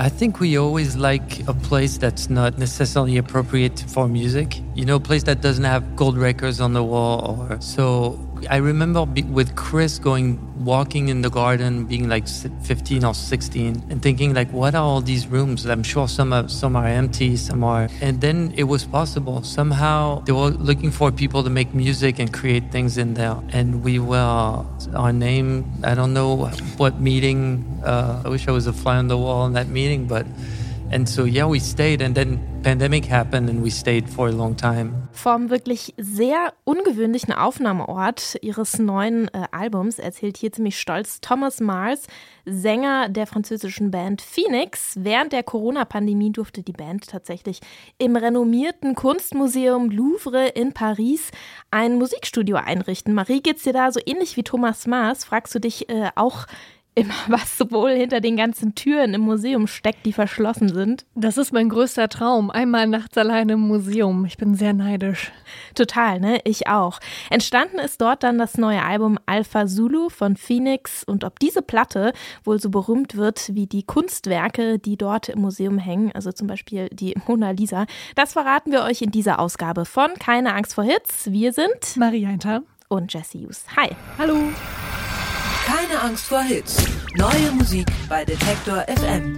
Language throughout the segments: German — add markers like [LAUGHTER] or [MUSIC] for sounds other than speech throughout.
I think we always like a place that's not necessarily appropriate for music. You know, a place that doesn't have gold records on the wall or so I remember with Chris going walking in the garden, being like 15 or 16, and thinking like, what are all these rooms? I'm sure some are some are empty, some are. And then it was possible. Somehow they were looking for people to make music and create things in there, and we were our name. I don't know what meeting. Uh, I wish I was a fly on the wall in that meeting, but. And so yeah, we stayed, and then pandemic happened, and we stayed for a long time. Vom wirklich sehr ungewöhnlichen Aufnahmeort ihres neuen äh, Albums erzählt hier ziemlich stolz Thomas Mars, Sänger der französischen Band Phoenix. Während der Corona-Pandemie durfte die Band tatsächlich im renommierten Kunstmuseum Louvre in Paris ein Musikstudio einrichten. Marie, geht's dir da so ähnlich wie Thomas Mars? Fragst du dich äh, auch immer, [LAUGHS] was wohl hinter den ganzen Türen im Museum steckt, die verschlossen sind. Das ist mein größter Traum. Einmal nachts alleine im Museum. Ich bin sehr neidisch. Total, ne? Ich auch. Entstanden ist dort dann das neue Album Alpha Zulu von Phoenix. Und ob diese Platte wohl so berühmt wird wie die Kunstwerke, die dort im Museum hängen, also zum Beispiel die Mona Lisa, das verraten wir euch in dieser Ausgabe von Keine Angst vor Hits. Wir sind Maria Hinter und Jesse Hughes. Hi. Hallo. Keine Angst vor Hits. Neue Musik bei Detektor FM.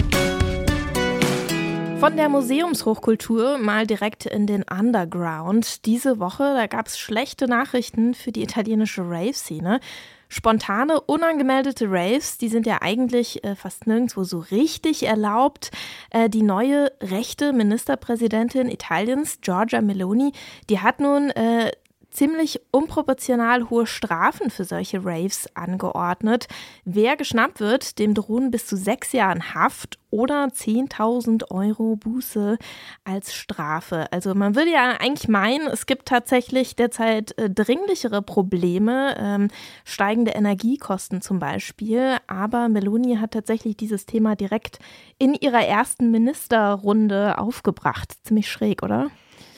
Von der Museumshochkultur mal direkt in den Underground. Diese Woche, da gab es schlechte Nachrichten für die italienische Rave-Szene. Spontane, unangemeldete Raves, die sind ja eigentlich äh, fast nirgendwo so richtig erlaubt. Äh, die neue rechte Ministerpräsidentin Italiens, Giorgia Meloni, die hat nun äh, ziemlich unproportional hohe Strafen für solche Raves angeordnet. Wer geschnappt wird, dem drohen bis zu sechs Jahren Haft oder 10.000 Euro Buße als Strafe. Also man würde ja eigentlich meinen, es gibt tatsächlich derzeit äh, dringlichere Probleme, ähm, steigende Energiekosten zum Beispiel. Aber Meloni hat tatsächlich dieses Thema direkt in ihrer ersten Ministerrunde aufgebracht. Ziemlich schräg, oder?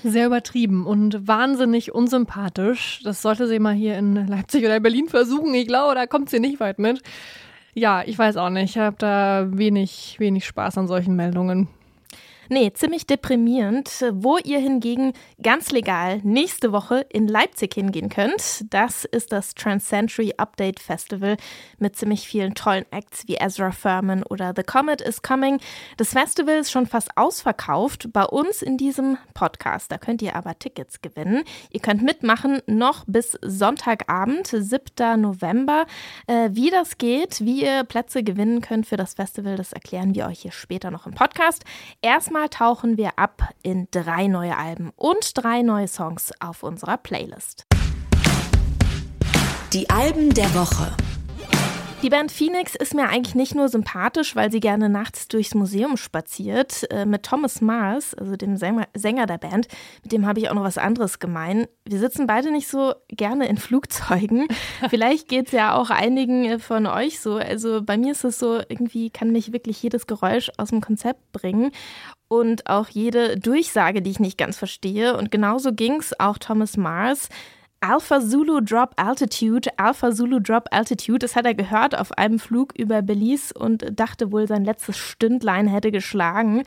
Sehr übertrieben und wahnsinnig unsympathisch. Das sollte sie mal hier in Leipzig oder Berlin versuchen. Ich glaube, da kommt sie nicht weit mit. Ja, ich weiß auch nicht. Ich habe da wenig, wenig Spaß an solchen Meldungen. Nee, ziemlich deprimierend. Wo ihr hingegen ganz legal nächste Woche in Leipzig hingehen könnt, das ist das Transcentury Update Festival mit ziemlich vielen tollen Acts wie Ezra Furman oder The Comet is Coming. Das Festival ist schon fast ausverkauft bei uns in diesem Podcast. Da könnt ihr aber Tickets gewinnen. Ihr könnt mitmachen noch bis Sonntagabend, 7. November. Äh, wie das geht, wie ihr Plätze gewinnen könnt für das Festival, das erklären wir euch hier später noch im Podcast. Erstmal Diesmal tauchen wir ab in drei neue Alben und drei neue Songs auf unserer Playlist. Die Alben der Woche. Die Band Phoenix ist mir eigentlich nicht nur sympathisch, weil sie gerne nachts durchs Museum spaziert. Äh, mit Thomas Mars, also dem Sänger, der Band, mit dem habe ich auch noch was anderes gemein. Wir sitzen beide nicht so gerne in Flugzeugen. [LAUGHS] Vielleicht geht es ja auch einigen von euch so. Also bei mir ist es so, irgendwie kann mich wirklich jedes Geräusch aus dem Konzept bringen und auch jede Durchsage, die ich nicht ganz verstehe. Und genauso ging es auch Thomas Mars. Alpha Zulu Drop Altitude, Alpha Zulu Drop Altitude, das hat er gehört auf einem Flug über Belize und dachte wohl, sein letztes Stündlein hätte geschlagen.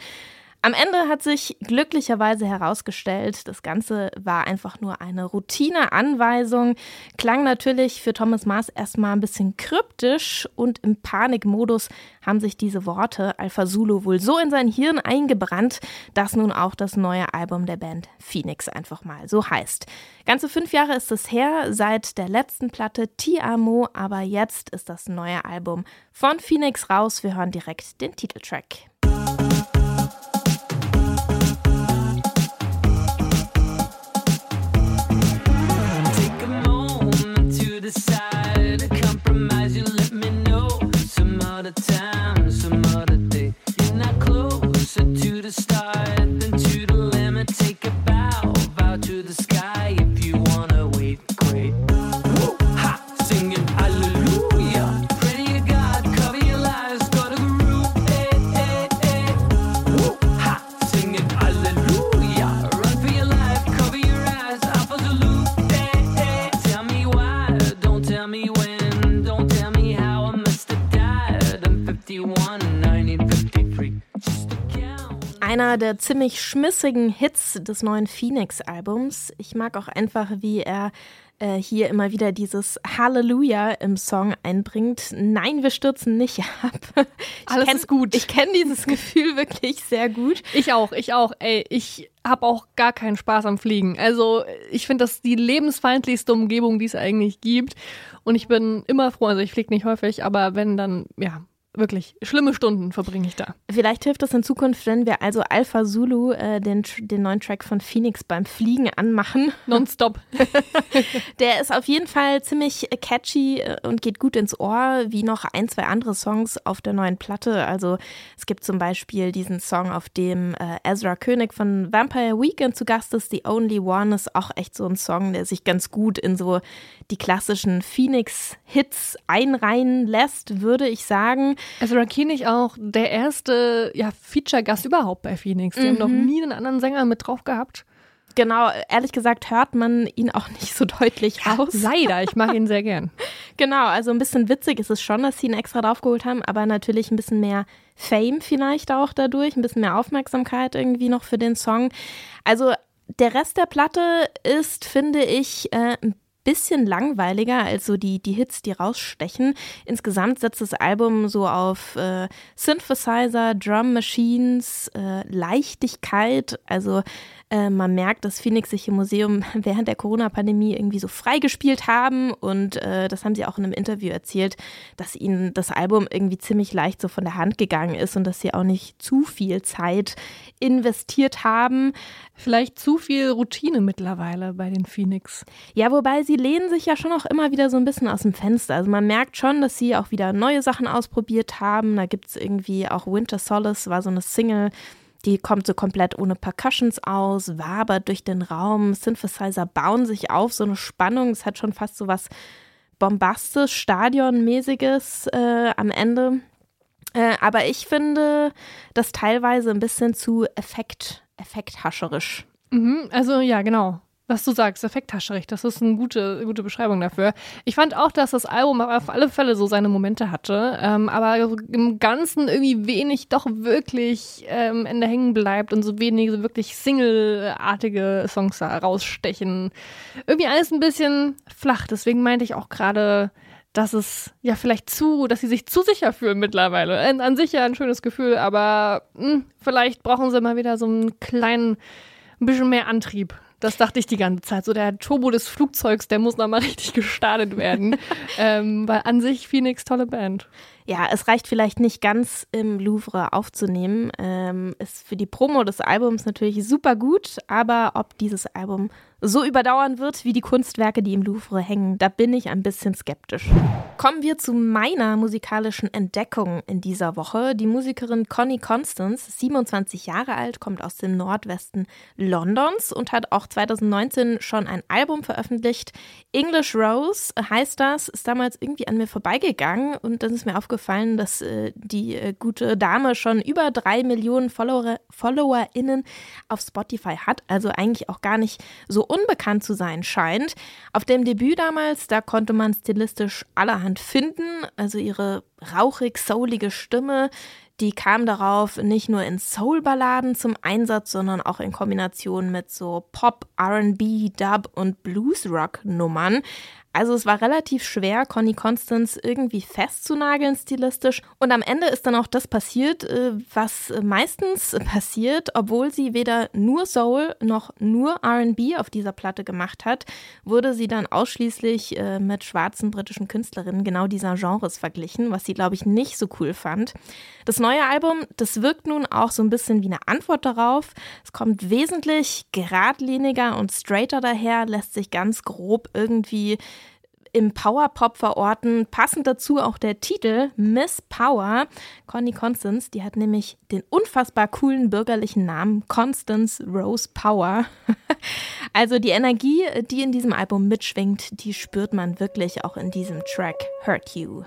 Am Ende hat sich glücklicherweise herausgestellt, das Ganze war einfach nur eine Routineanweisung. Klang natürlich für Thomas Mars erstmal ein bisschen kryptisch und im Panikmodus haben sich diese Worte Alpha Zulu wohl so in sein Hirn eingebrannt, dass nun auch das neue Album der Band Phoenix einfach mal so heißt. Ganze fünf Jahre ist es her seit der letzten Platte Ti Amo, aber jetzt ist das neue Album von Phoenix raus. Wir hören direkt den Titeltrack. Einer der ziemlich schmissigen Hits des neuen Phoenix-Albums. Ich mag auch einfach, wie er äh, hier immer wieder dieses Halleluja im Song einbringt. Nein, wir stürzen nicht ab. [LAUGHS] Alles kenn, ist gut. Ich kenne dieses [LAUGHS] Gefühl wirklich sehr gut. Ich auch, ich auch. Ey, ich habe auch gar keinen Spaß am Fliegen. Also ich finde das die lebensfeindlichste Umgebung, die es eigentlich gibt. Und ich bin immer froh, also ich fliege nicht häufig, aber wenn dann, ja, wirklich schlimme Stunden verbringe ich da. Vielleicht hilft es in Zukunft, wenn wir also Alpha Zulu, äh, den, den neuen Track von Phoenix beim Fliegen anmachen. Nonstop. [LAUGHS] Der ist auf jeden Fall ziemlich catchy äh, und geht gut ins Ohr, wie noch ein, zwei andere Songs auf der neuen Platte. Also es gibt zum Beispiel diesen Song, auf dem äh, Ezra König von Vampire Weekend zu Gast ist. The Only One ist auch echt so ein Song, der sich ganz gut in so die klassischen Phoenix-Hits einreihen lässt, würde ich sagen. Also Rakinig auch der erste ja, Feature-Gast überhaupt bei Phoenix. Die mhm. haben noch nie einen anderen Sänger mit drauf gehabt. Genau, ehrlich gesagt hört man ihn auch nicht so deutlich raus. Leider, ich mag [LAUGHS] ihn sehr gern. genau, also ein bisschen witzig ist es schon, dass sie ihn extra draufgeholt haben, aber natürlich ein bisschen mehr Fame vielleicht auch dadurch, ein bisschen mehr Aufmerksamkeit irgendwie noch für den Song. Also der Rest der Platte ist, finde ich, äh, ein bisschen langweiliger als so die, die Hits, die rausstechen. Insgesamt setzt das Album so auf äh, Synthesizer, Drum Machines, äh, Leichtigkeit, also äh, man merkt, dass Phoenix sich im Museum [LAUGHS] während der Corona-Pandemie irgendwie so freigespielt haben und äh, das haben sie auch in einem Interview erzählt, dass ihnen das Album irgendwie ziemlich leicht so von der Hand gegangen ist und dass sie auch nicht zu viel Zeit investiert haben. Vielleicht zu viel Routine mittlerweile bei den Phoenix. Ja, wobei sie lehnen sich ja schon auch immer wieder so ein bisschen aus dem Fenster. Also man merkt schon, dass sie auch wieder neue Sachen ausprobiert haben. Da gibt es irgendwie auch Winter Solace, war so eine Single, die kommt so komplett ohne Percussions aus, wabert durch den Raum. Synthesizer bauen sich auf, so eine Spannung. Es hat schon fast so was bombastisch, stadionmäßiges äh, am Ende. Äh, aber ich finde das teilweise ein bisschen zu effekt, effekthascherisch. Mhm, also ja, genau was du sagst, effekthascherig, das ist eine gute, gute Beschreibung dafür. Ich fand auch, dass das Album auf alle Fälle so seine Momente hatte, ähm, aber im Ganzen irgendwie wenig doch wirklich ähm, Ende hängen bleibt und so wenig so wirklich Single-artige Songs da rausstechen. Irgendwie alles ein bisschen flach, deswegen meinte ich auch gerade, dass es ja vielleicht zu, dass sie sich zu sicher fühlen mittlerweile. An, an sich ja ein schönes Gefühl, aber mh, hm, vielleicht brauchen sie mal wieder so einen kleinen, ein bisschen mehr Antrieb. Das dachte ich die ganze Zeit. So der Turbo des Flugzeugs, der muss nochmal richtig gestartet werden. [LAUGHS] ähm, weil an sich Phoenix tolle Band. Ja, es reicht vielleicht nicht ganz im Louvre aufzunehmen. Ähm, ist für die Promo des Albums natürlich super gut, aber ob dieses Album so überdauern wird wie die Kunstwerke, die im Louvre hängen, da bin ich ein bisschen skeptisch. Kommen wir zu meiner musikalischen Entdeckung in dieser Woche. Die Musikerin Connie Constance, 27 Jahre alt, kommt aus dem Nordwesten Londons und hat auch 2019 schon ein Album veröffentlicht. English Rose heißt das, ist damals irgendwie an mir vorbeigegangen und dann ist mir aufgefallen, dass äh, die äh, gute Dame schon über drei Millionen Follower, FollowerInnen auf Spotify hat, also eigentlich auch gar nicht so unbekannt zu sein scheint. Auf dem Debüt damals, da konnte man stilistisch allerhand finden, also ihre rauchig soulige Stimme, die kam darauf nicht nur in Soul-Balladen zum Einsatz, sondern auch in Kombination mit so Pop, RB, Dub und Blues-Rock-Nummern. Also es war relativ schwer, Connie Constance irgendwie festzunageln stilistisch. Und am Ende ist dann auch das passiert, äh, was meistens passiert, obwohl sie weder nur Soul noch nur RB auf dieser Platte gemacht hat, wurde sie dann ausschließlich äh, mit schwarzen britischen Künstlerinnen genau dieser Genres verglichen, was sie, glaube ich, nicht so cool fand. Das neue Album, das wirkt nun auch so ein bisschen wie eine Antwort darauf. Es kommt wesentlich geradliniger und straighter daher, lässt sich ganz grob irgendwie im Powerpop verorten. Passend dazu auch der Titel Miss Power. Connie Constance, die hat nämlich den unfassbar coolen bürgerlichen Namen Constance Rose Power. [LAUGHS] also die Energie, die in diesem Album mitschwingt, die spürt man wirklich auch in diesem Track Hurt You.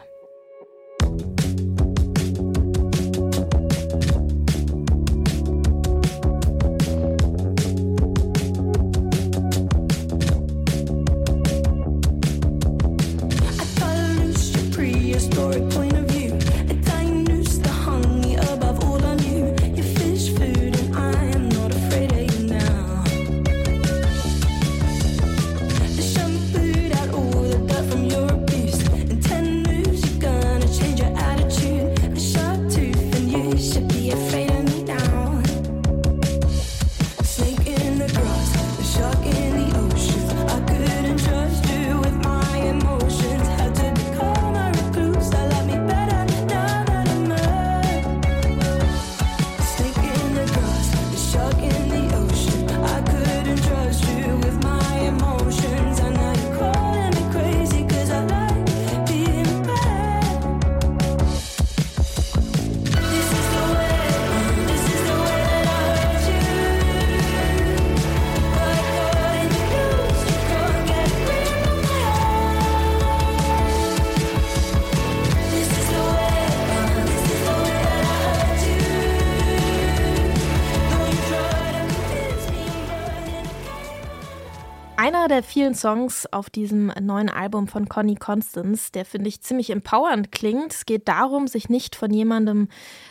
Einer der vielen Songs auf diesem neuen Album von Connie Constance, der finde ich ziemlich empowernd klingt. Es geht darum, sich nicht von jemandem,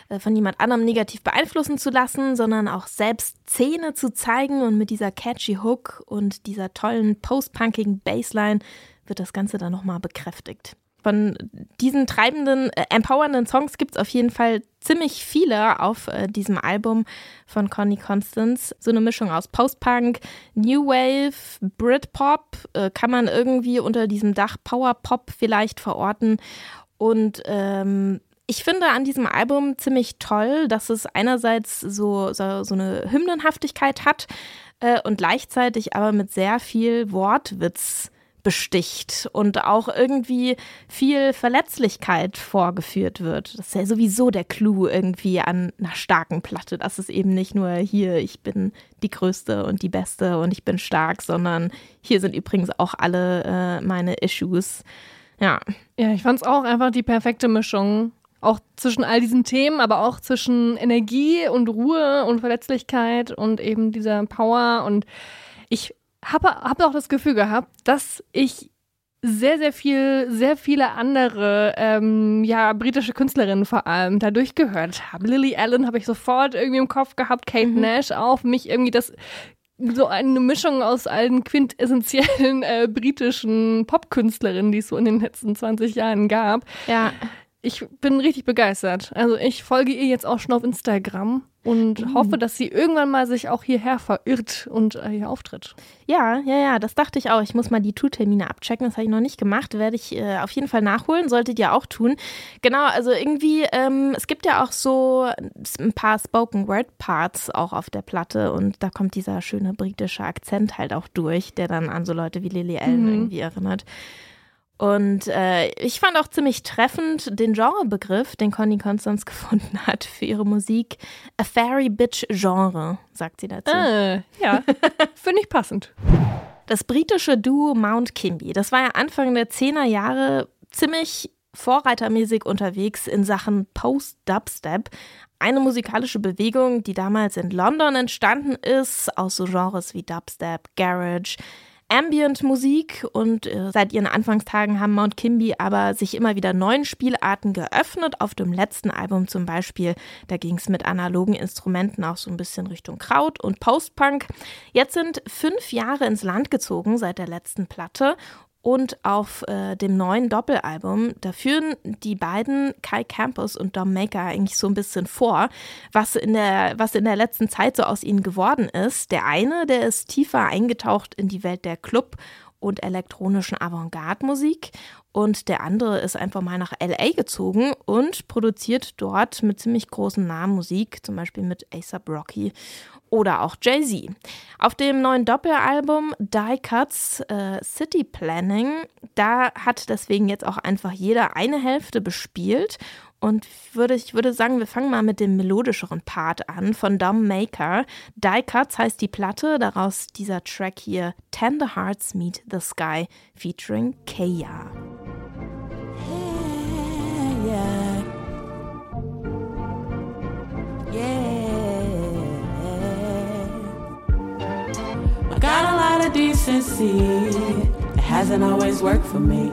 äh, von jemand anderem negativ beeinflussen zu lassen, sondern auch selbst Szene zu zeigen und mit dieser catchy Hook und dieser tollen post-punkigen Bassline wird das Ganze dann nochmal bekräftigt von diesen treibenden, äh, empowernden Songs gibt es auf jeden Fall ziemlich viele auf äh, diesem Album von Connie Constance. So eine Mischung aus Post-Punk, New Wave, Britpop, äh, kann man irgendwie unter diesem Dach Power-Pop vielleicht verorten. Und ähm, ich finde an diesem Album ziemlich toll, dass es einerseits so, so, so eine Hymnenhaftigkeit hat äh, und gleichzeitig aber mit sehr viel Wortwitz besticht und auch irgendwie viel Verletzlichkeit vorgeführt wird. Das ist ja sowieso der Clou irgendwie an einer starken Platte, dass es eben nicht nur hier, ich bin die Größte und die Beste und ich bin stark, sondern hier sind übrigens auch alle äh, meine Issues. Ja. Ja, ich fand es auch einfach die perfekte Mischung. Auch zwischen all diesen Themen, aber auch zwischen Energie und Ruhe und Verletzlichkeit und eben dieser Power. Und ich habe hab auch das Gefühl gehabt, dass ich sehr, sehr viel, sehr viele andere, ähm, ja, britische Künstlerinnen vor allem dadurch gehört habe. Lily Allen habe ich sofort irgendwie im Kopf gehabt, Kate mhm. Nash auch, mich irgendwie das so eine Mischung aus allen quintessentiellen äh, britischen Popkünstlerinnen, die es so in den letzten 20 Jahren gab. Ja. Ich bin richtig begeistert. Also ich folge ihr jetzt auch schon auf Instagram und mhm. hoffe, dass sie irgendwann mal sich auch hierher verirrt und äh, hier auftritt. Ja, ja, ja, das dachte ich auch. Ich muss mal die Tourtermine abchecken. Das habe ich noch nicht gemacht. Werde ich äh, auf jeden Fall nachholen. Solltet ihr auch tun. Genau, also irgendwie, ähm, es gibt ja auch so ein paar Spoken Word Parts auch auf der Platte und da kommt dieser schöne britische Akzent halt auch durch, der dann an so Leute wie Lily Allen mhm. irgendwie erinnert. Und äh, ich fand auch ziemlich treffend den Genrebegriff, den Connie Constance [LAUGHS] gefunden hat für ihre Musik. A Fairy Bitch Genre, sagt sie dazu. Äh, ja, [LAUGHS] finde ich passend. Das britische Duo Mount Kimby, das war ja Anfang der 10er Jahre ziemlich vorreitermäßig unterwegs in Sachen Post-Dubstep. Eine musikalische Bewegung, die damals in London entstanden ist, aus so Genres wie Dubstep, Garage, Ambient-Musik und äh, seit ihren Anfangstagen haben Mount Kimby aber sich immer wieder neuen Spielarten geöffnet. Auf dem letzten Album zum Beispiel, da ging es mit analogen Instrumenten auch so ein bisschen Richtung Kraut und Post-Punk. Jetzt sind fünf Jahre ins Land gezogen seit der letzten Platte und auf äh, dem neuen Doppelalbum, da führen die beiden Kai Campus und Dom Maker eigentlich so ein bisschen vor, was in der, was in der letzten Zeit so aus ihnen geworden ist. Der eine, der ist tiefer eingetaucht in die Welt der Club- und elektronischen Avantgarde-Musik und der andere ist einfach mal nach LA gezogen und produziert dort mit ziemlich großen Namen Musik, zum Beispiel mit ASAP Rocky oder auch Jay-Z. Auf dem neuen Doppelalbum Die Cuts äh, City Planning, da hat deswegen jetzt auch einfach jeder eine Hälfte bespielt. Und würde, ich würde sagen, wir fangen mal mit dem melodischeren Part an von Dom Maker. Die Cuts heißt die Platte, daraus dieser Track hier Tender Hearts Meet the Sky featuring Kaya. Decency. It hasn't always worked for me.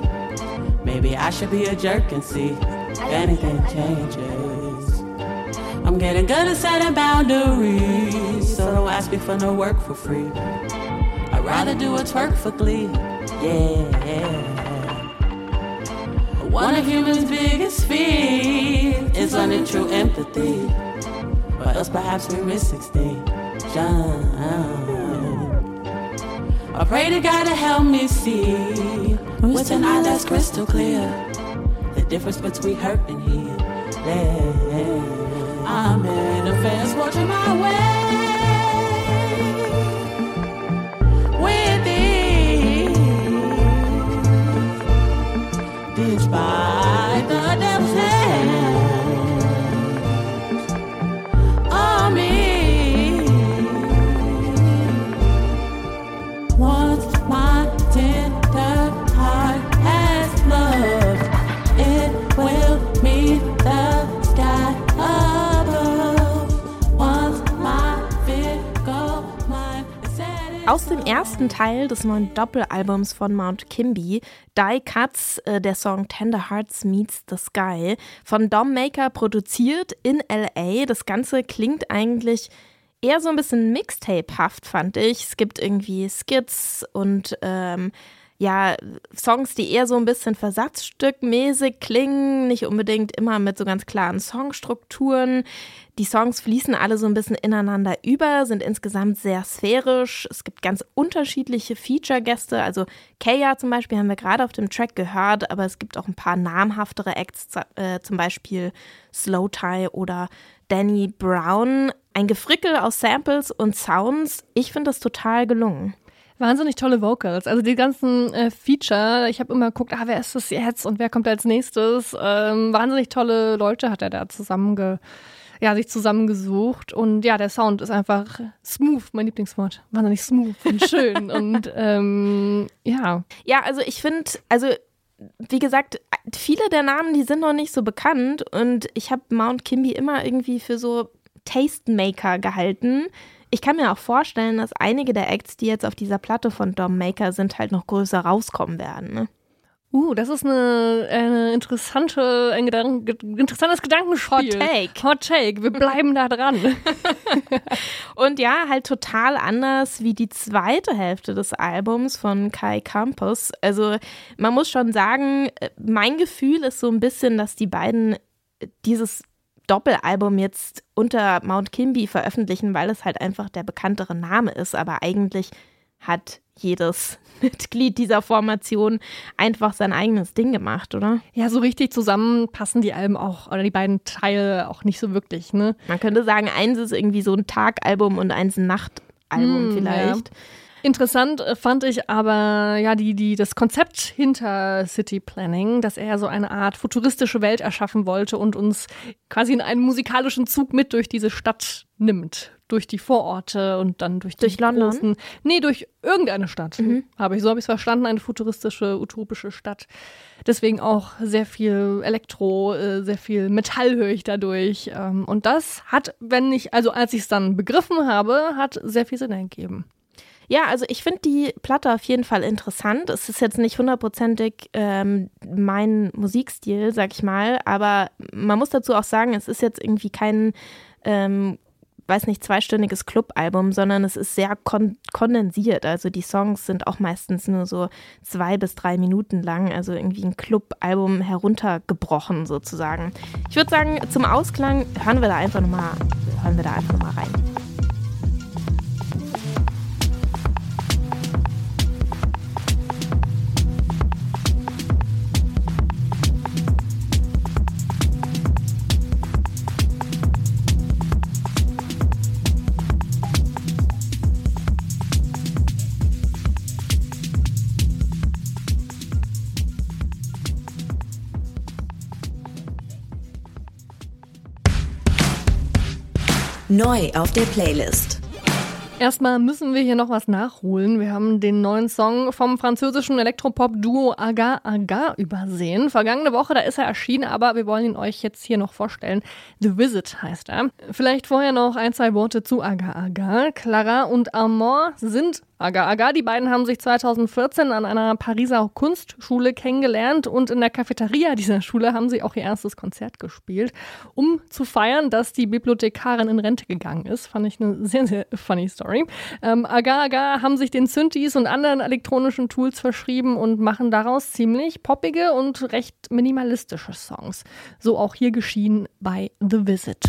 Maybe I should be a jerk and see if anything changes. I'm getting good at setting boundaries, so don't ask me for no work for free. I'd rather do what's work for glee. Yeah. One of human's biggest fears is learning true empathy. But else perhaps we miss extinction. I pray to God to help me see with an eye that's crystal clear the difference between hurt and heal. I'm in a fast watching my way Aus dem ersten Teil des neuen Doppelalbums von Mount Kimby, Die Cuts, äh, der Song Tender Hearts Meets the Sky, von Dom Maker produziert in LA. Das Ganze klingt eigentlich eher so ein bisschen Mixtape-haft, fand ich. Es gibt irgendwie Skits und ähm, ja, Songs, die eher so ein bisschen versatzstückmäßig klingen, nicht unbedingt immer mit so ganz klaren Songstrukturen. Die Songs fließen alle so ein bisschen ineinander über, sind insgesamt sehr sphärisch. Es gibt ganz unterschiedliche Feature-Gäste. Also Kaya zum Beispiel haben wir gerade auf dem Track gehört, aber es gibt auch ein paar namhaftere Acts, äh, zum Beispiel Slow Tie oder Danny Brown. Ein Gefrickel aus Samples und Sounds. Ich finde das total gelungen. Wahnsinnig tolle Vocals. Also die ganzen äh, Feature, ich habe immer geguckt, ah, wer ist das jetzt und wer kommt als nächstes. Ähm, wahnsinnig tolle Leute hat er da zusammenge ja, sich zusammengesucht. Und ja, der Sound ist einfach smooth, mein Lieblingswort. Wahnsinnig smooth und [LAUGHS] schön. und ähm, ja. Ja, also ich finde, also wie gesagt, viele der Namen, die sind noch nicht so bekannt. Und ich habe Mount Kimby immer irgendwie für so Tastemaker gehalten ich kann mir auch vorstellen, dass einige der Acts, die jetzt auf dieser Platte von Dom Maker sind, halt noch größer rauskommen werden. Ne? Uh, das ist eine, eine interessante, ein Gedank interessantes Gedankenspiel. Hot Take. Hot Take. Wir bleiben da dran. [LAUGHS] Und ja, halt total anders wie die zweite Hälfte des Albums von Kai Campus. Also man muss schon sagen, äh, mein Gefühl ist so ein bisschen, dass die beiden dieses Doppelalbum jetzt unter Mount Kimby veröffentlichen, weil es halt einfach der bekanntere Name ist. Aber eigentlich hat jedes [LAUGHS] Mitglied dieser Formation einfach sein eigenes Ding gemacht, oder? Ja, so richtig zusammen passen die Alben auch, oder die beiden Teile auch nicht so wirklich, ne? Man könnte sagen, eins ist irgendwie so ein Tagalbum und eins ein Nachtalbum hm, vielleicht. Ja. Interessant äh, fand ich aber ja die, die, das Konzept hinter City Planning, dass er so eine Art futuristische Welt erschaffen wollte und uns quasi in einen musikalischen Zug mit durch diese Stadt nimmt. Durch die Vororte und dann durch die durch London? großen. Nee, durch irgendeine Stadt. Mhm. Habe ich, so habe ich es verstanden, eine futuristische, utopische Stadt. Deswegen auch sehr viel Elektro, äh, sehr viel Metall höre ich dadurch. Ähm, und das hat, wenn ich, also als ich es dann begriffen habe, hat sehr viel Sinn ergeben. Ja, also ich finde die Platte auf jeden Fall interessant. Es ist jetzt nicht hundertprozentig ähm, mein Musikstil, sag ich mal, aber man muss dazu auch sagen, es ist jetzt irgendwie kein, ähm, weiß nicht, zweistündiges Clubalbum, sondern es ist sehr kon kondensiert. Also die Songs sind auch meistens nur so zwei bis drei Minuten lang, also irgendwie ein Clubalbum heruntergebrochen sozusagen. Ich würde sagen, zum Ausklang hören wir da einfach nochmal, hören wir da einfach nochmal rein. Neu auf der Playlist. Erstmal müssen wir hier noch was nachholen. Wir haben den neuen Song vom französischen Elektropop-Duo Aga Aga übersehen. Vergangene Woche, da ist er erschienen, aber wir wollen ihn euch jetzt hier noch vorstellen. The Visit heißt er. Vielleicht vorher noch ein, zwei Worte zu Aga Aga. Clara und Armand sind Aga Aga. Die beiden haben sich 2014 an einer Pariser Kunstschule kennengelernt und in der Cafeteria dieser Schule haben sie auch ihr erstes Konzert gespielt, um zu feiern, dass die Bibliothekarin in Rente gegangen ist. Fand ich eine sehr, sehr funny Story. Ähm, Aga Aga haben sich den Synthes und anderen elektronischen Tools verschrieben und machen daraus ziemlich poppige und recht minimalistische Songs. So auch hier geschehen bei The Visit.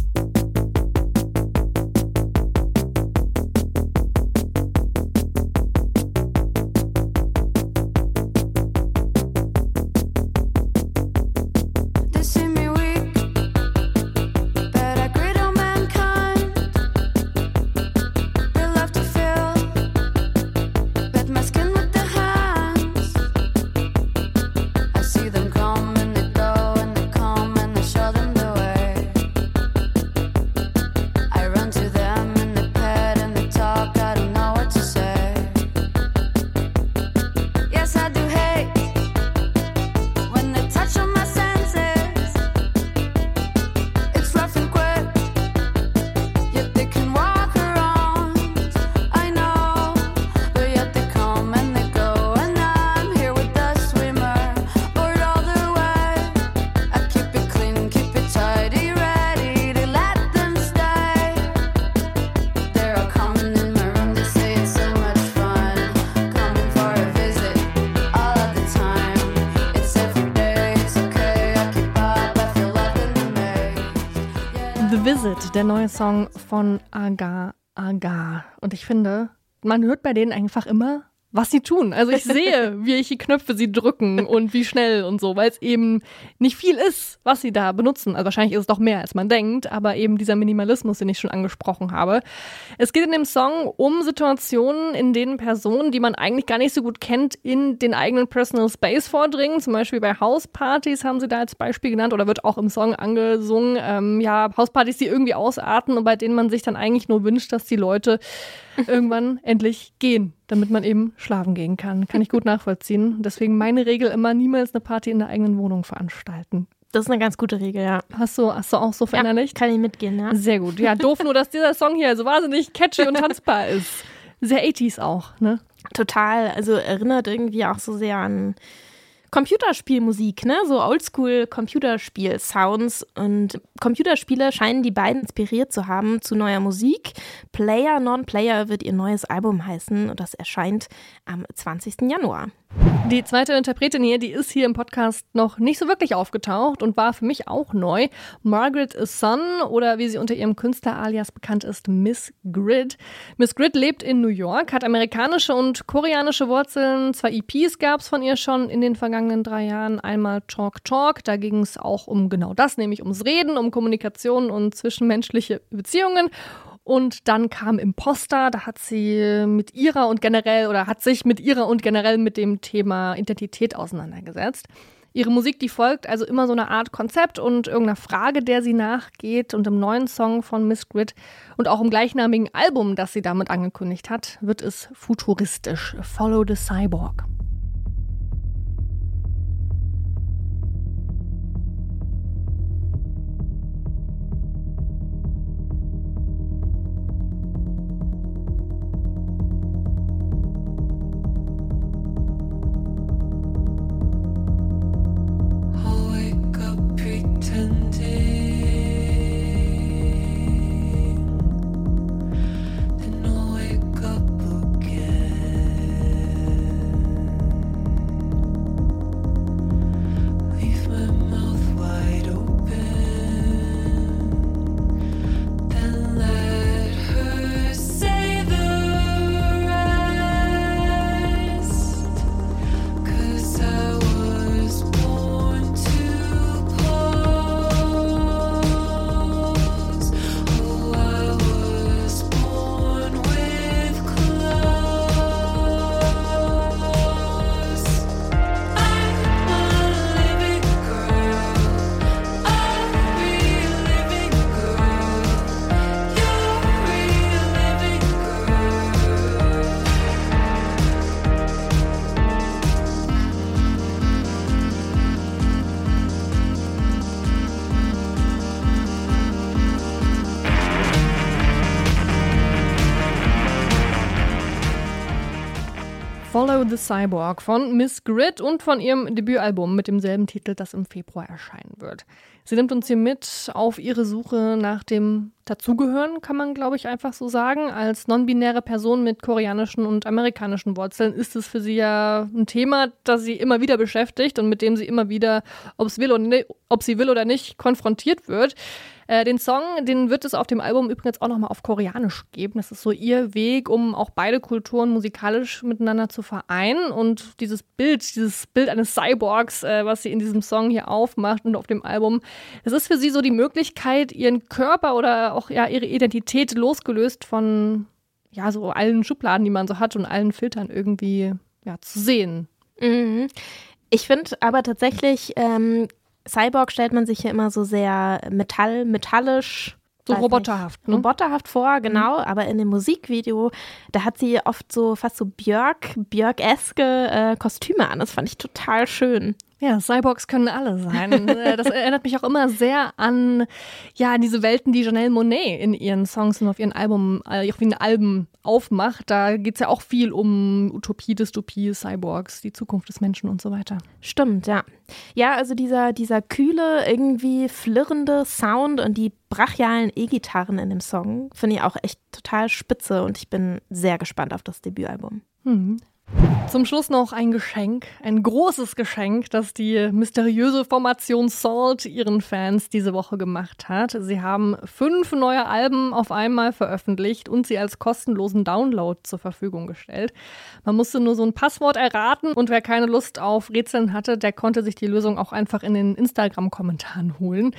Der neue Song von Agar Agar. Und ich finde, man hört bei denen einfach immer was sie tun. Also ich [LAUGHS] sehe, welche Knöpfe sie drücken und wie schnell und so, weil es eben nicht viel ist, was sie da benutzen. Also wahrscheinlich ist es doch mehr, als man denkt, aber eben dieser Minimalismus, den ich schon angesprochen habe. Es geht in dem Song um Situationen, in denen Personen, die man eigentlich gar nicht so gut kennt, in den eigenen Personal Space vordringen. Zum Beispiel bei Hauspartys haben sie da als Beispiel genannt oder wird auch im Song angesungen. Ähm, ja, Hauspartys, die irgendwie ausarten und bei denen man sich dann eigentlich nur wünscht, dass die Leute [LAUGHS] irgendwann endlich gehen, damit man eben schlafen gehen kann. Kann ich gut [LAUGHS] nachvollziehen. Deswegen meine Regel immer niemals eine Party in der eigenen Wohnung veranstalten. Das ist eine ganz gute Regel, ja. Hast du, hast du auch so verinnerlicht? Ja, kann ich mitgehen, ja. Sehr gut. Ja, doof nur, dass dieser Song hier so wahnsinnig catchy und tanzbar [LAUGHS] ist. Sehr 80s auch, ne? Total. Also erinnert irgendwie auch so sehr an Computerspielmusik, ne? So oldschool Computerspiel-Sounds. Und Computerspiele scheinen die beiden inspiriert zu haben zu neuer Musik. Player Non-Player wird ihr neues Album heißen und das erscheint am 20. Januar. Die zweite Interpretin hier, die ist hier im Podcast noch nicht so wirklich aufgetaucht und war für mich auch neu. Margaret Sun oder wie sie unter ihrem Künstleralias bekannt ist, Miss Grid. Miss Grid lebt in New York, hat amerikanische und koreanische Wurzeln. Zwei EPs gab es von ihr schon in den vergangenen drei Jahren. Einmal Talk Talk, da ging es auch um genau das, nämlich ums Reden, um Kommunikation und zwischenmenschliche Beziehungen. Und dann kam Imposter, da hat sie mit ihrer und generell oder hat sich mit ihrer und generell mit dem Thema Identität auseinandergesetzt. Ihre Musik, die folgt also immer so einer Art Konzept und irgendeiner Frage, der sie nachgeht. Und im neuen Song von Miss Grid und auch im gleichnamigen Album, das sie damit angekündigt hat, wird es futuristisch. Follow the Cyborg. Cyborg von Miss Grid und von ihrem Debütalbum mit demselben Titel, das im Februar erscheinen wird. Sie nimmt uns hier mit auf ihre Suche nach dem Dazugehören, kann man glaube ich einfach so sagen. Als non-binäre Person mit koreanischen und amerikanischen Wurzeln ist es für sie ja ein Thema, das sie immer wieder beschäftigt und mit dem sie immer wieder, ob, sie will oder nicht, konfrontiert wird. Äh, den Song, den wird es auf dem Album übrigens auch nochmal auf Koreanisch geben. Das ist so ihr Weg, um auch beide Kulturen musikalisch miteinander zu vereinen. Und dieses Bild, dieses Bild eines Cyborgs, äh, was sie in diesem Song hier aufmacht und auf dem Album, es ist für sie so die Möglichkeit, ihren Körper oder auch ja ihre Identität losgelöst von ja so allen Schubladen, die man so hat und allen Filtern irgendwie ja zu sehen. Mhm. Ich finde aber tatsächlich ähm, Cyborg stellt man sich ja immer so sehr metall, metallisch. So roboterhaft, ne? Roboterhaft vor, genau. Mhm. Aber in dem Musikvideo, da hat sie oft so fast so Björk, Björk-eske äh, Kostüme an. Das fand ich total schön. Ja, Cyborgs können alle sein. Äh, das erinnert mich auch immer sehr an ja, diese Welten, die Janelle Monet in ihren Songs und auf ihren Album, äh, auf ihren Alben aufmacht. Da geht es ja auch viel um Utopie, Dystopie, Cyborgs, die Zukunft des Menschen und so weiter. Stimmt, ja. Ja, also dieser, dieser kühle, irgendwie flirrende Sound und die brachialen E-Gitarren in dem Song finde ich auch echt total spitze und ich bin sehr gespannt auf das Debütalbum. Mhm. Zum Schluss noch ein Geschenk, ein großes Geschenk, das die mysteriöse Formation Salt ihren Fans diese Woche gemacht hat. Sie haben fünf neue Alben auf einmal veröffentlicht und sie als kostenlosen Download zur Verfügung gestellt. Man musste nur so ein Passwort erraten und wer keine Lust auf Rätseln hatte, der konnte sich die Lösung auch einfach in den Instagram-Kommentaren holen.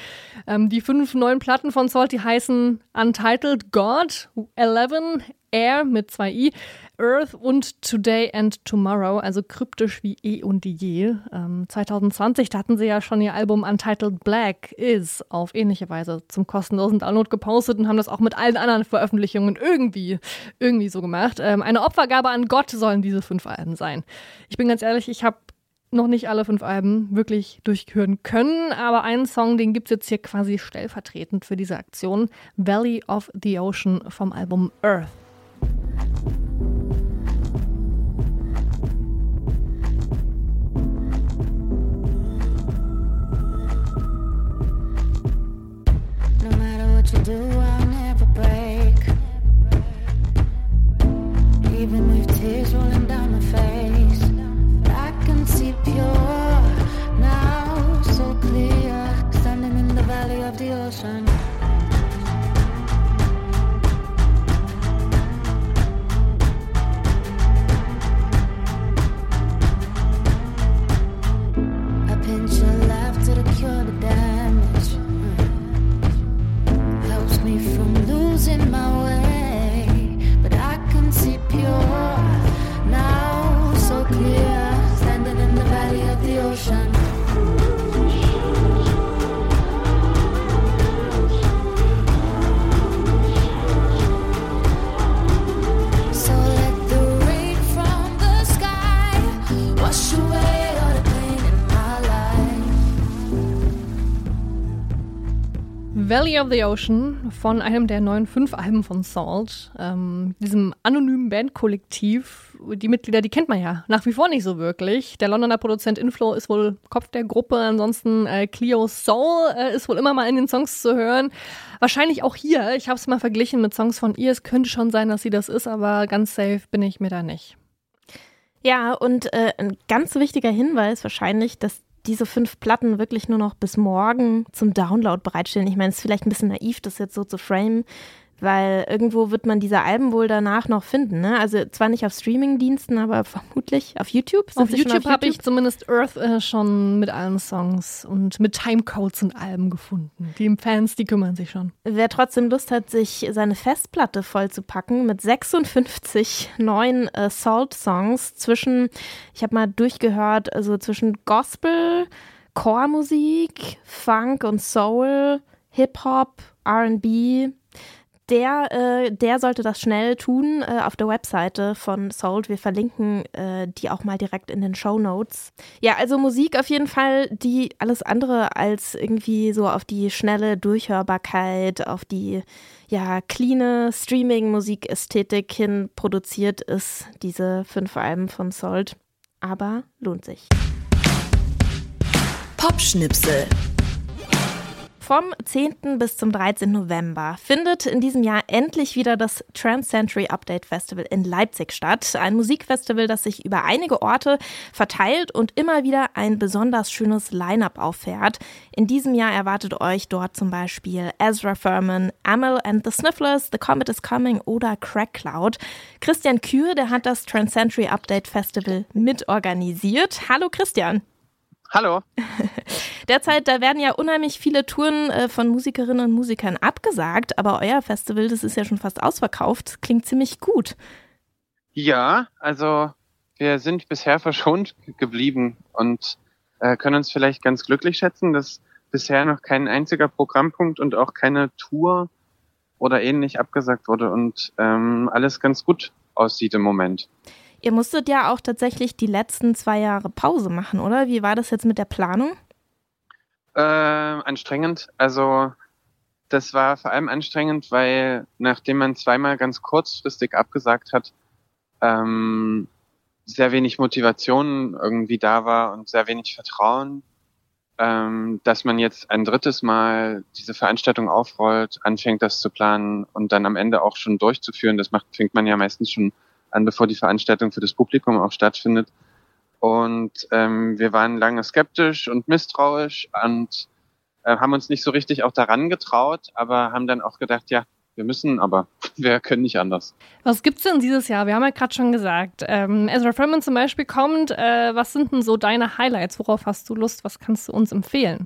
Ähm, die fünf neuen Platten von Salt, die heißen Untitled God, 11, Air mit zwei I, Earth und Today and Tomorrow, also kryptisch wie eh und je. Ähm, 2020, da hatten sie ja schon ihr Album Untitled Black Is auf ähnliche Weise zum kostenlosen Download gepostet und haben das auch mit allen anderen Veröffentlichungen irgendwie, irgendwie so gemacht. Ähm, eine Opfergabe an Gott sollen diese fünf Alben sein. Ich bin ganz ehrlich, ich habe noch nicht alle fünf Alben wirklich durchhören können, aber einen Song, den gibt es jetzt hier quasi stellvertretend für diese Aktion. Valley of the Ocean vom Album Earth. No matter what you do, I Of the Ocean von einem der neuen fünf Alben von Salt, ähm, diesem anonymen Bandkollektiv. Die Mitglieder, die kennt man ja nach wie vor nicht so wirklich. Der Londoner Produzent Inflow ist wohl Kopf der Gruppe, ansonsten äh, Cleo Soul äh, ist wohl immer mal in den Songs zu hören. Wahrscheinlich auch hier. Ich habe es mal verglichen mit Songs von ihr. Es könnte schon sein, dass sie das ist, aber ganz safe bin ich mir da nicht. Ja, und äh, ein ganz wichtiger Hinweis wahrscheinlich, dass diese fünf Platten wirklich nur noch bis morgen zum Download bereitstellen. Ich meine, es ist vielleicht ein bisschen naiv, das jetzt so zu framen, weil irgendwo wird man diese Alben wohl danach noch finden. Ne? Also zwar nicht auf Streaming-Diensten, aber vermutlich auf YouTube. Sind auf YouTube, YouTube? habe ich zumindest Earth äh, schon mit allen Songs und mit Timecodes und Alben gefunden. Die Fans, die kümmern sich schon. Wer trotzdem Lust hat, sich seine Festplatte voll zu packen mit 56 neuen äh, Salt-Songs zwischen, ich habe mal durchgehört, also zwischen Gospel, Chormusik, Funk und Soul, Hip-Hop, RB, der, äh, der sollte das schnell tun äh, auf der Webseite von Sold. Wir verlinken äh, die auch mal direkt in den Show Notes. Ja, also Musik auf jeden Fall, die alles andere als irgendwie so auf die schnelle Durchhörbarkeit, auf die ja cleane Streaming-Musikästhetik hin produziert ist, diese fünf Alben von Sold. Aber lohnt sich. Popschnipsel. Vom 10. bis zum 13. November findet in diesem Jahr endlich wieder das Trans Century Update Festival in Leipzig statt. Ein Musikfestival, das sich über einige Orte verteilt und immer wieder ein besonders schönes Line-up auffährt. In diesem Jahr erwartet euch dort zum Beispiel Ezra Furman, Amel and the Snifflers, The Comet is Coming oder Crack Cloud. Christian Kür, der hat das Trans Century Update Festival mitorganisiert. Hallo Christian. Hallo. [LAUGHS] Derzeit, da werden ja unheimlich viele Touren äh, von Musikerinnen und Musikern abgesagt, aber euer Festival, das ist ja schon fast ausverkauft, klingt ziemlich gut. Ja, also wir sind bisher [LAUGHS] verschont geblieben und äh, können uns vielleicht ganz glücklich schätzen, dass bisher noch kein einziger Programmpunkt und auch keine Tour oder ähnlich abgesagt wurde und ähm, alles ganz gut aussieht im Moment. Ihr musstet ja auch tatsächlich die letzten zwei Jahre Pause machen, oder? Wie war das jetzt mit der Planung? Äh, anstrengend. Also das war vor allem anstrengend, weil nachdem man zweimal ganz kurzfristig abgesagt hat, ähm, sehr wenig Motivation irgendwie da war und sehr wenig Vertrauen, ähm, dass man jetzt ein drittes Mal diese Veranstaltung aufrollt, anfängt das zu planen und dann am Ende auch schon durchzuführen. Das macht, fängt man ja meistens schon an, bevor die Veranstaltung für das Publikum auch stattfindet. Und ähm, wir waren lange skeptisch und misstrauisch und äh, haben uns nicht so richtig auch daran getraut, aber haben dann auch gedacht, ja, wir müssen, aber [LAUGHS] wir können nicht anders. Was gibt's denn dieses Jahr? Wir haben ja gerade schon gesagt, ähm, Ezra Furman zum Beispiel kommt. Äh, was sind denn so deine Highlights? Worauf hast du Lust? Was kannst du uns empfehlen?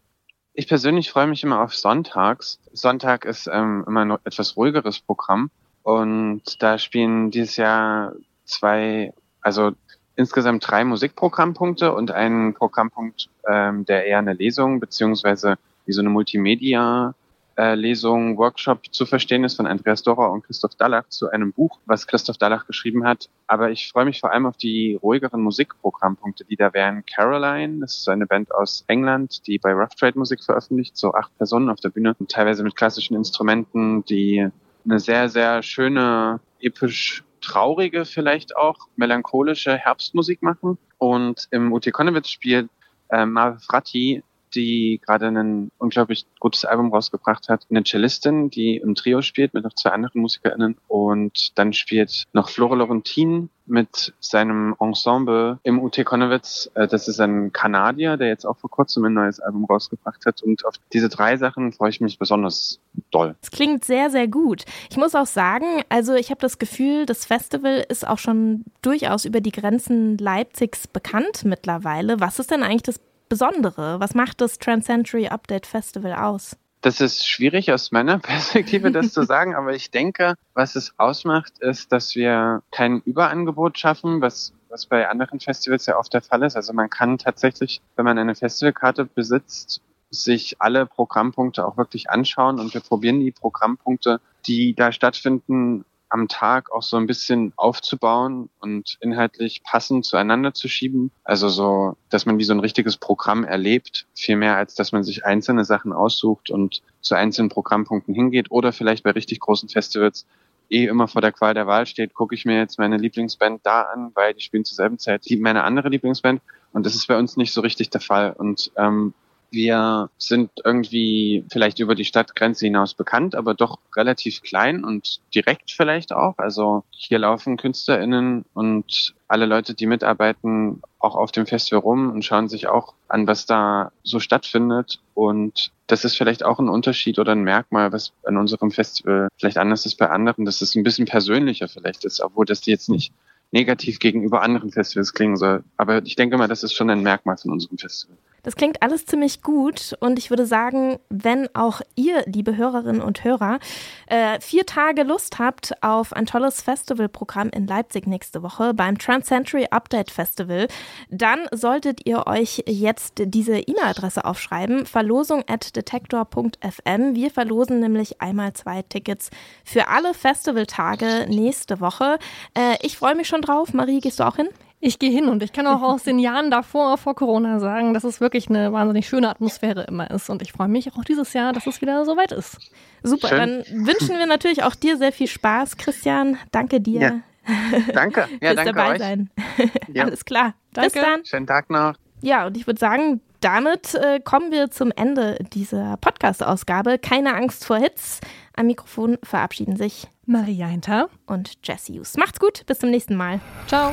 Ich persönlich freue mich immer auf Sonntags. Sonntag ist ähm, immer ein etwas ruhigeres Programm und da spielen dieses Jahr zwei, also insgesamt drei Musikprogrammpunkte und einen Programmpunkt, ähm, der eher eine Lesung beziehungsweise wie so eine Multimedia äh, Lesung, Workshop zu verstehen ist von Andreas Dorer und Christoph Dallach zu einem Buch, was Christoph Dallach geschrieben hat. Aber ich freue mich vor allem auf die ruhigeren Musikprogrammpunkte, die da wären. Caroline, das ist eine Band aus England, die bei Rough Trade Musik veröffentlicht, so acht Personen auf der Bühne, und teilweise mit klassischen Instrumenten, die eine sehr, sehr schöne, episch traurige, vielleicht auch melancholische Herbstmusik machen. Und im UT Konowitz spielt äh, Marv Fratti die gerade ein unglaublich gutes Album rausgebracht hat. Eine Cellistin, die im Trio spielt mit noch zwei anderen MusikerInnen. Und dann spielt noch Flora Laurentin mit seinem Ensemble im UT Konowitz. Äh, das ist ein Kanadier, der jetzt auch vor kurzem ein neues Album rausgebracht hat. Und auf diese drei Sachen freue ich mich besonders doll. Es klingt sehr, sehr gut. Ich muss auch sagen, also ich habe das Gefühl, das Festival ist auch schon durchaus über die Grenzen Leipzigs bekannt mittlerweile. Was ist denn eigentlich das Besondere? Was macht das Transcentury Update Festival aus? Das ist schwierig aus meiner [LAUGHS] Perspektive, das zu sagen, aber ich denke, was es ausmacht, ist, dass wir kein Überangebot schaffen, was, was bei anderen Festivals ja oft der Fall ist. Also man kann tatsächlich, wenn man eine Festivalkarte besitzt, sich alle Programmpunkte auch wirklich anschauen und wir probieren die Programmpunkte, die da stattfinden, am Tag auch so ein bisschen aufzubauen und inhaltlich passend zueinander zu schieben. Also so, dass man wie so ein richtiges Programm erlebt, viel mehr als dass man sich einzelne Sachen aussucht und zu einzelnen Programmpunkten hingeht oder vielleicht bei richtig großen Festivals eh immer vor der Qual der Wahl steht, gucke ich mir jetzt meine Lieblingsband da an, weil die spielen zur selben Zeit die meine andere Lieblingsband. Und das ist bei uns nicht so richtig der Fall. Und ähm, wir sind irgendwie vielleicht über die Stadtgrenze hinaus bekannt, aber doch relativ klein und direkt vielleicht auch. Also hier laufen KünstlerInnen und alle Leute, die mitarbeiten, auch auf dem Festival rum und schauen sich auch an, was da so stattfindet. Und das ist vielleicht auch ein Unterschied oder ein Merkmal, was an unserem Festival vielleicht anders ist bei anderen, dass es ein bisschen persönlicher vielleicht ist, obwohl das jetzt nicht negativ gegenüber anderen Festivals klingen soll. Aber ich denke mal, das ist schon ein Merkmal von unserem Festival. Das klingt alles ziemlich gut und ich würde sagen, wenn auch ihr, liebe Hörerinnen und Hörer, äh, vier Tage Lust habt auf ein tolles Festivalprogramm in Leipzig nächste Woche beim Transcentury Update Festival, dann solltet ihr euch jetzt diese E-Mail-Adresse aufschreiben, verlosung at detektor.fm. Wir verlosen nämlich einmal zwei Tickets für alle Festivaltage nächste Woche. Äh, ich freue mich schon drauf. Marie, gehst du auch hin? Ich gehe hin und ich kann auch aus den [LAUGHS] Jahren davor, vor Corona sagen, dass es wirklich eine wahnsinnig schöne Atmosphäre immer ist. Und ich freue mich auch dieses Jahr, dass es wieder soweit ist. Super, Schön. dann wünschen wir natürlich auch dir sehr viel Spaß, Christian. Danke dir. Ja. [LAUGHS] Danke, ja, danke dabei euch. sein. [LAUGHS] Ja. Alles klar. Danke. Bis dann. Schönen Tag noch. Ja, und ich würde sagen, damit äh, kommen wir zum Ende dieser Podcast-Ausgabe. Keine Angst vor Hits. Am Mikrofon verabschieden sich Maria Hinter und Jesse Hughes. Macht's gut, bis zum nächsten Mal. Ciao.